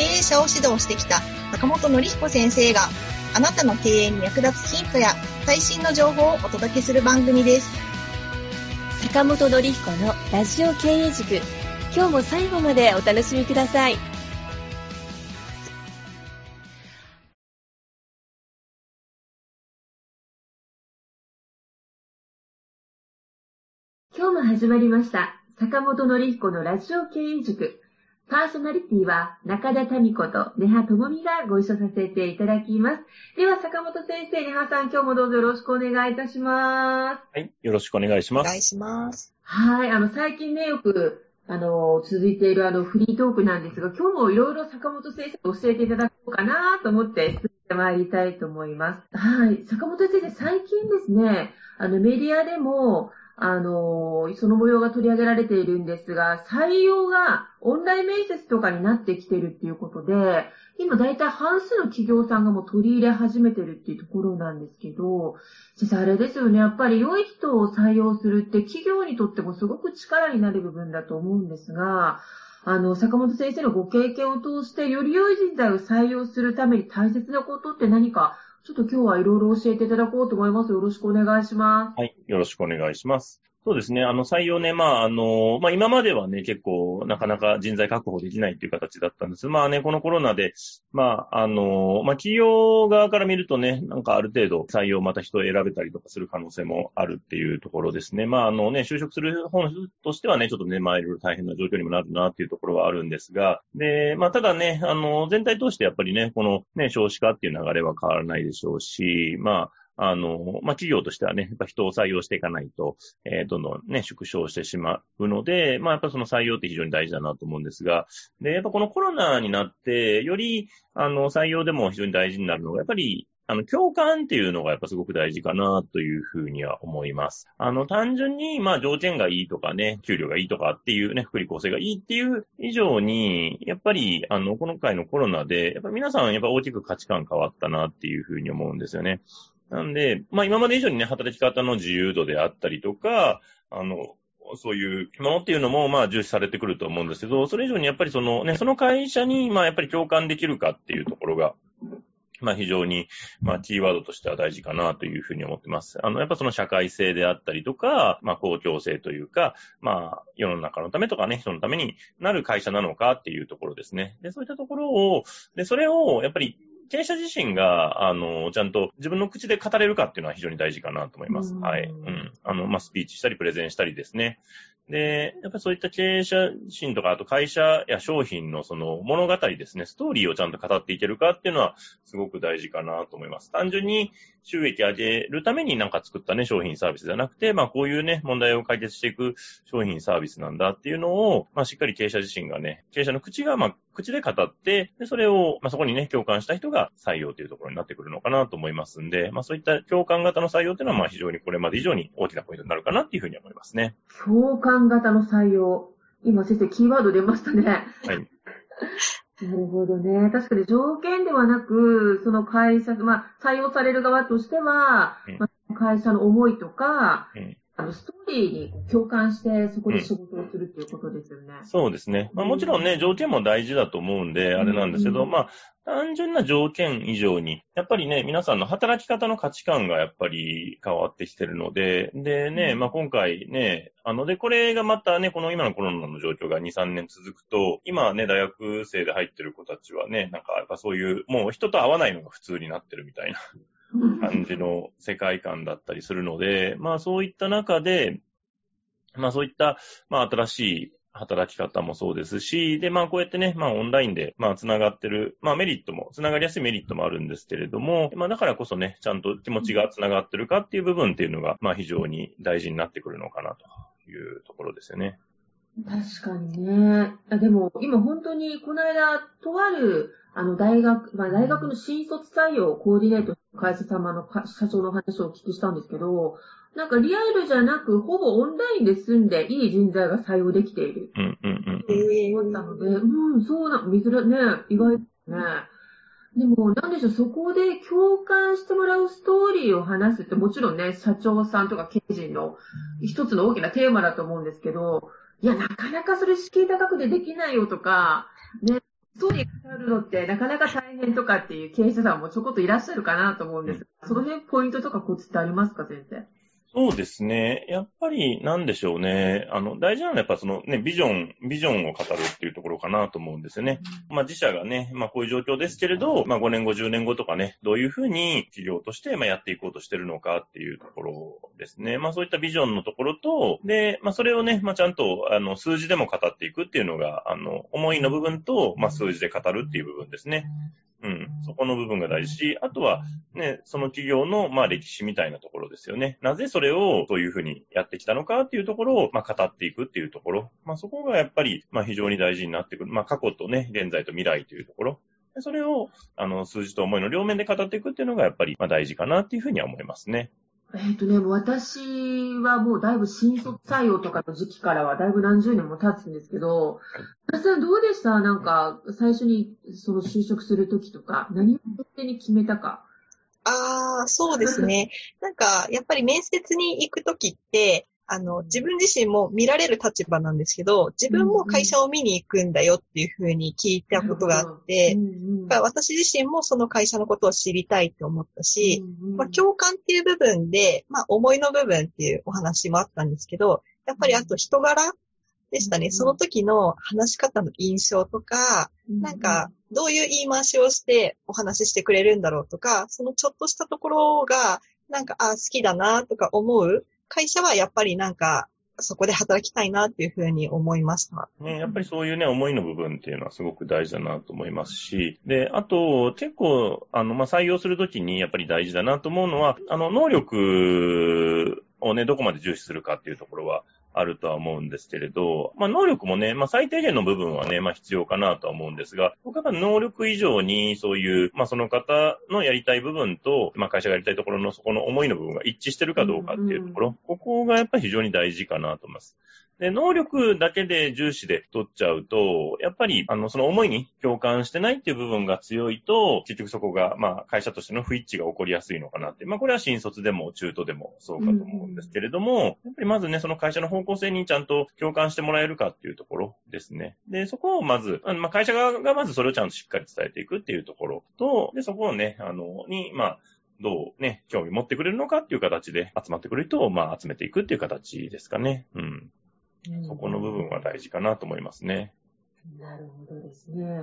経営者を指導してきた坂本典彦先生があなたの経営に役立つヒントや最新の情報をお届けする番組です坂本典彦のラジオ経営塾今日も最後までお楽しみください今日も始まりました。坂本典彦のラジオ経営塾。パーソナリティは中田民子と根葉智美がご一緒させていただきます。では、坂本先生、根葉さん、今日もどうぞよろしくお願いいたします。はい、よろしくお願いします。お願いします。はい、あの、最近ね、よく、あの、続いているあの、フリートークなんですが、今日もいろいろ坂本先生教えていただこうかなと思って進んでまいりたいと思います。はい、坂本先生、最近ですね、あの、メディアでも、あの、その模様が取り上げられているんですが、採用がオンライン面接とかになってきてるっていうことで、今大体半数の企業さんがもう取り入れ始めてるっていうところなんですけど、実際あれですよね、やっぱり良い人を採用するって企業にとってもすごく力になる部分だと思うんですが、あの、坂本先生のご経験を通して、より良い人材を採用するために大切なことって何かちょっと今日はいろいろ教えていただこうと思います。よろしくお願いします。はい。よろしくお願いします。そうですね。あの、採用ね、まあ、あの、まあ、今まではね、結構、なかなか人材確保できないっていう形だったんです。まあね、このコロナで、まあ、あの、まあ、企業側から見るとね、なんかある程度採用また人を選べたりとかする可能性もあるっていうところですね。まあ、あのね、就職する方としてはね、ちょっとね、まあ、いろいろ大変な状況にもなるなっていうところはあるんですが、で、まあ、ただね、あの、全体通してやっぱりね、このね、少子化っていう流れは変わらないでしょうし、まあ、あの、まあ、企業としてはね、やっぱ人を採用していかないと、えー、どんどんね、縮小してしまうので、まあ、やっぱその採用って非常に大事だなと思うんですが、で、やっぱこのコロナになって、より、あの、採用でも非常に大事になるのが、やっぱり、あの、共感っていうのがやっぱすごく大事かなというふうには思います。あの、単純に、まあ、条件がいいとかね、給料がいいとかっていうね、福利厚生がいいっていう以上に、やっぱり、あの、今回のコロナで、やっぱ皆さんやっぱ大きく価値観変わったなっていうふうに思うんですよね。なんで、まあ今まで以上にね、働き方の自由度であったりとか、あの、そういうものっていうのも、まあ重視されてくると思うんですけど、それ以上にやっぱりそのね、その会社に、まあやっぱり共感できるかっていうところが、まあ非常に、まあキーワードとしては大事かなというふうに思ってます。あの、やっぱその社会性であったりとか、まあ公共性というか、まあ世の中のためとかね、人のためになる会社なのかっていうところですね。で、そういったところを、で、それをやっぱり経営者自身が、あの、ちゃんと自分の口で語れるかっていうのは非常に大事かなと思います。はい。うん。あの、まあ、スピーチしたり、プレゼンしたりですね。で、やっぱりそういった経営者自身とか、あと会社や商品のその物語ですね、ストーリーをちゃんと語っていけるかっていうのはすごく大事かなと思います。単純に収益上げるためになんか作ったね、商品サービスじゃなくて、まあこういうね、問題を解決していく商品サービスなんだっていうのを、まあしっかり経営者自身がね、経営者の口が、まあ口で語って、で、それを、まあそこにね、共感した人が採用というところになってくるのかなと思いますんで、まあそういった共感型の採用っていうのは、まあ非常にこれまで以上に大きなポイントになるかなっていうふうに思いますね。共感型の採用。今先生、キーワード出ましたね。はい。なるほどね。確かに条件ではなく、その会社、まあ、採用される側としては、うん、まあ、会社の思いとか、うん、あの、ストーリーに共感して、そこで仕事をするっていうことですよね。うん、そうですね。まあもちろんね、条件も大事だと思うんで、あれなんですけど、まあ、単純な条件以上に、やっぱりね、皆さんの働き方の価値観がやっぱり変わってきてるので、でね、まあ今回ね、あので、これがまたね、この今のコロナの状況が2、3年続くと、今ね、大学生で入ってる子たちはね、なんかやっぱそういう、もう人と会わないのが普通になってるみたいな。感じの世界観だったりするので、まあそういった中で、まあそういった、まあ新しい働き方もそうですし、で、まあこうやってね、まあオンラインで、まあ繋がってる、まあメリットも、繋がりやすいメリットもあるんですけれども、まあだからこそね、ちゃんと気持ちが繋がってるかっていう部分っていうのが、まあ非常に大事になってくるのかなというところですよね。確かにね。あでも、今本当に、この間、とある、あの、大学、まあ、大学の新卒採用をコーディネート会社様の社長の話をお聞きしたんですけど、なんかリアルじゃなく、ほぼオンラインで済んで、いい人材が採用できている。うんうんうん。え思ったので、うん、そうな、珍ね、意外ですね。でも、なんでしょう、そこで共感してもらうストーリーを話すって、もちろんね、社長さんとか経営陣の一つの大きなテーマだと思うんですけど、いや、なかなかそれ敷居高くでできないよとか、ね、ストーリー語るのってなかなか大変とかっていう経営者さんもちょこっといらっしゃるかなと思うんですが、その辺ポイントとかコツってありますか、先生？そうですね。やっぱり、なんでしょうね。あの、大事なのはやっぱそのね、ビジョン、ビジョンを語るっていうところかなと思うんですよね。まあ自社がね、まあこういう状況ですけれど、まあ5年後、10年後とかね、どういうふうに企業としてまあやっていこうとしてるのかっていうところですね。まあそういったビジョンのところと、で、まあそれをね、まあちゃんと、あの、数字でも語っていくっていうのが、あの、思いの部分と、まあ数字で語るっていう部分ですね。うん。そこの部分が大事し、あとは、ね、その企業の、まあ、歴史みたいなところですよね。なぜそれを、そういうふうにやってきたのかっていうところを、まあ、語っていくっていうところ。まあ、そこがやっぱり、まあ、非常に大事になってくる。まあ、過去とね、現在と未来というところ。それを、あの、数字と思いの両面で語っていくっていうのが、やっぱり、まあ、大事かなっていうふうには思いますね。えっ、とね、私はもうだいぶ新卒採用とかの時期からはだいぶ何十年も経つんですけど、皆さんどうでした？なんか、最初にその就職するときとか、何を勝手に決めたか。ああ、そうですね。なんか、やっぱり面接に行くときって、あの、自分自身も見られる立場なんですけど、自分も会社を見に行くんだよっていうふうに聞いたことがあって、うんうん私自身もその会社のことを知りたいって思ったし、うんうんまあ、共感っていう部分で、まあ、思いの部分っていうお話もあったんですけど、やっぱりあと人柄でしたね。うんその時の話し方の印象とか、なんか、どういう言い回しをしてお話ししてくれるんだろうとか、そのちょっとしたところが、なんか、あ、好きだなとか思う会社はやっぱりなんか、そこで働きたいなっていうふうに思いました。ね、やっぱりそういうね、思いの部分っていうのはすごく大事だなと思いますし、で、あと、結構、あの、まあ、採用するときにやっぱり大事だなと思うのは、あの、能力をね、どこまで重視するかっていうところは、あるとは思うんですけれど、まあ、能力もね、まあ、最低限の部分はね、まあ、必要かなとは思うんですが、僕は能力以上に、そういう、まあ、その方のやりたい部分と、まあ、会社がやりたいところのそこの思いの部分が一致してるかどうかっていうところ、ここがやっぱり非常に大事かなと思います。で、能力だけで重視で取っちゃうと、やっぱり、あの、その思いに共感してないっていう部分が強いと、結局そこが、まあ、会社としての不一致が起こりやすいのかなって。まあ、これは新卒でも中途でもそうかと思うんですけれども、やっぱりまずね、その会社の方向性にちゃんと共感してもらえるかっていうところですね。で、そこをまず、あのまあ、会社側がまずそれをちゃんとしっかり伝えていくっていうところと、で、そこをね、あの、に、まあ、どうね、興味持ってくれるのかっていう形で集まってくる人を、まあ、集めていくっていう形ですかね。うん。そこの部分は大事かなと思いますね。なるほどですね。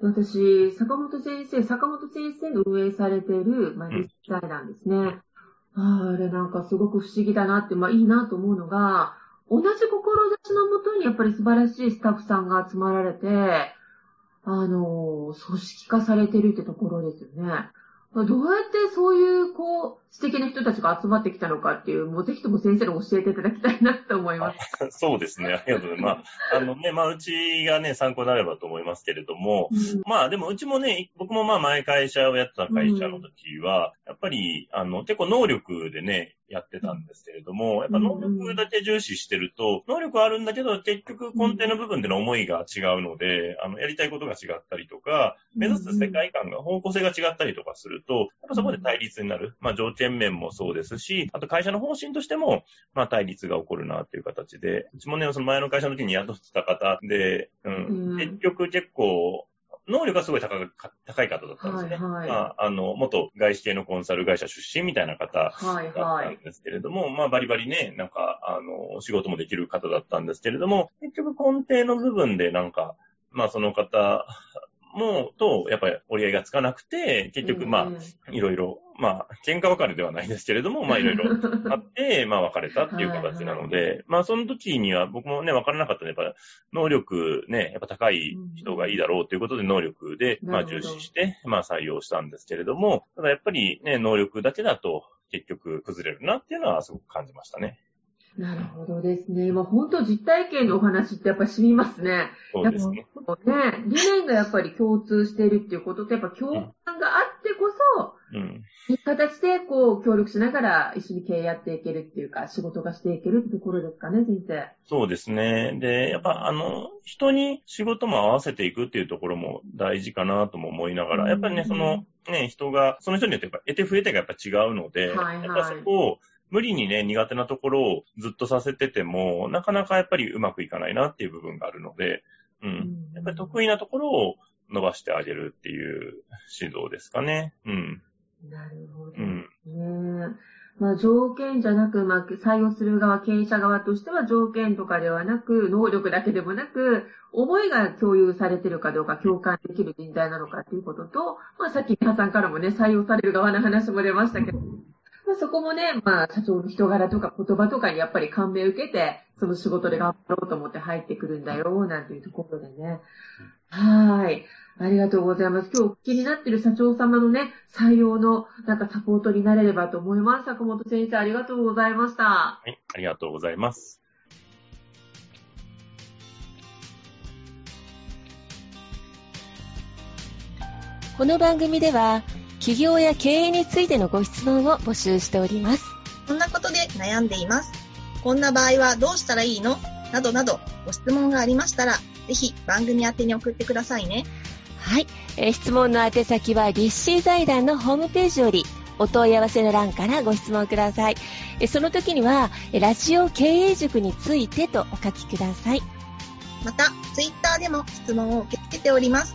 私、坂本先生、坂本先生の運営されている、まあ、うんリスタイなんですね。あーあれなんかすごく不思議だなって、まあいいなと思うのが、同じ志のもとにやっぱり素晴らしいスタッフさんが集まられて、あの、組織化されてるってところですよね。どうやってそういう、こう、素敵な人たちが集まってきたのかっていう、もうぜひとも先生に教えていただきたいなと思います。そうですね。ありがとうございます。まあ、あのね、まあ、うちがね、参考になればと思いますけれども、うんまあでもうちもね、僕もまあ前会社をやってた会社の時は、やっぱり、あの、結構能力でね、やってたんですけれども、やっぱ能力だけ重視してると、能力はあるんだけど、結局根底の部分での思いが違うので、あの、やりたいことが違ったりとか、目指す世界観が、方向性が違ったりとかすると、やっぱそこで対立になる。まあ条件面もそうですし、あと会社の方針としても、まあ対立が起こるなっていう形で、うちもね、その前の会社の時に雇ってた方で、うん、うん。結局結構、能力がすごい高か高い方だったんですね。はいはいまあ、あの、元外資系のコンサル会社出身みたいな方はいだったはいん。ですけれども、まあバリバリね、なんか、あの、仕事もできる方だったんですけれども、結局根底の部分でなんか、まあその方も、と、やっぱり折り合いがつかなくて、結局まあ、いろいろ、まあ、喧嘩別れではないですけれども、まあいろいろあって、まあ別れたっていう形なので、まあその時には僕もね、分からなかったので、やっぱ能力ね、やっぱ高い人がいいだろうということで能力で、まあ重視して、まあ採用したんですけれども、ただやっぱりね、能力だけだと結局崩れるなっていうのはすごく感じましたね。なるほどですね。今本当実体験のお話ってやっぱり染みますね。そうですね。ね、理念がやっぱり共通しているっていうことと、やっぱ共感があってこそ、うん。いい形でこう協力しながら一緒に経営やっていけるっていうか、仕事がしていけるってところですかね、先生。そうですね。で、やっぱあの、人に仕事も合わせていくっていうところも大事かなとも思いながら、やっぱりね、うんその、ね、人が、その人によってやっぱ得手増え手がやっぱ違うので、はいはいやっぱそこを無理にね、苦手なところをずっとさせてても、なかなかやっぱりうまくいかないなっていう部分があるので、うん。やっぱり得意なところを伸ばしてあげるっていう指導ですかね。うん。なるほど。うん。ねまあ、条件じゃなく、まあ、採用する側、経営者側としては条件とかではなく、能力だけでもなく、思いが共有されてるかどうか、共感できる人材なのかっていうことと、まあ、さっき皆さんからもね、採用される側の話も出ましたけど、まあ、そこもね、まあ、社長の人柄とか言葉とかにやっぱり感銘を受けて、その仕事で頑張ろうと思って入ってくるんだよ、なんていうところでね。はい。ありがとうございます。今日お聞きになっている社長様のね、採用のなんかサポートになれればと思います。坂本先生、ありがとうございました。はい。ありがとうございます。この番組では起業や経営についてのご質問を募集しております。こんなことで悩んでいます。こんな場合はどうしたらいいの？などなどご質問がありましたら、ぜひ番組宛てに送ってくださいね。はい、えー質問の宛先は立志財団のホームページよりお問い合わせの欄からご質問ください。えーその時にはえーラジオ経営塾についてとお書きください。また、ツイッターでも質問を受け付けております。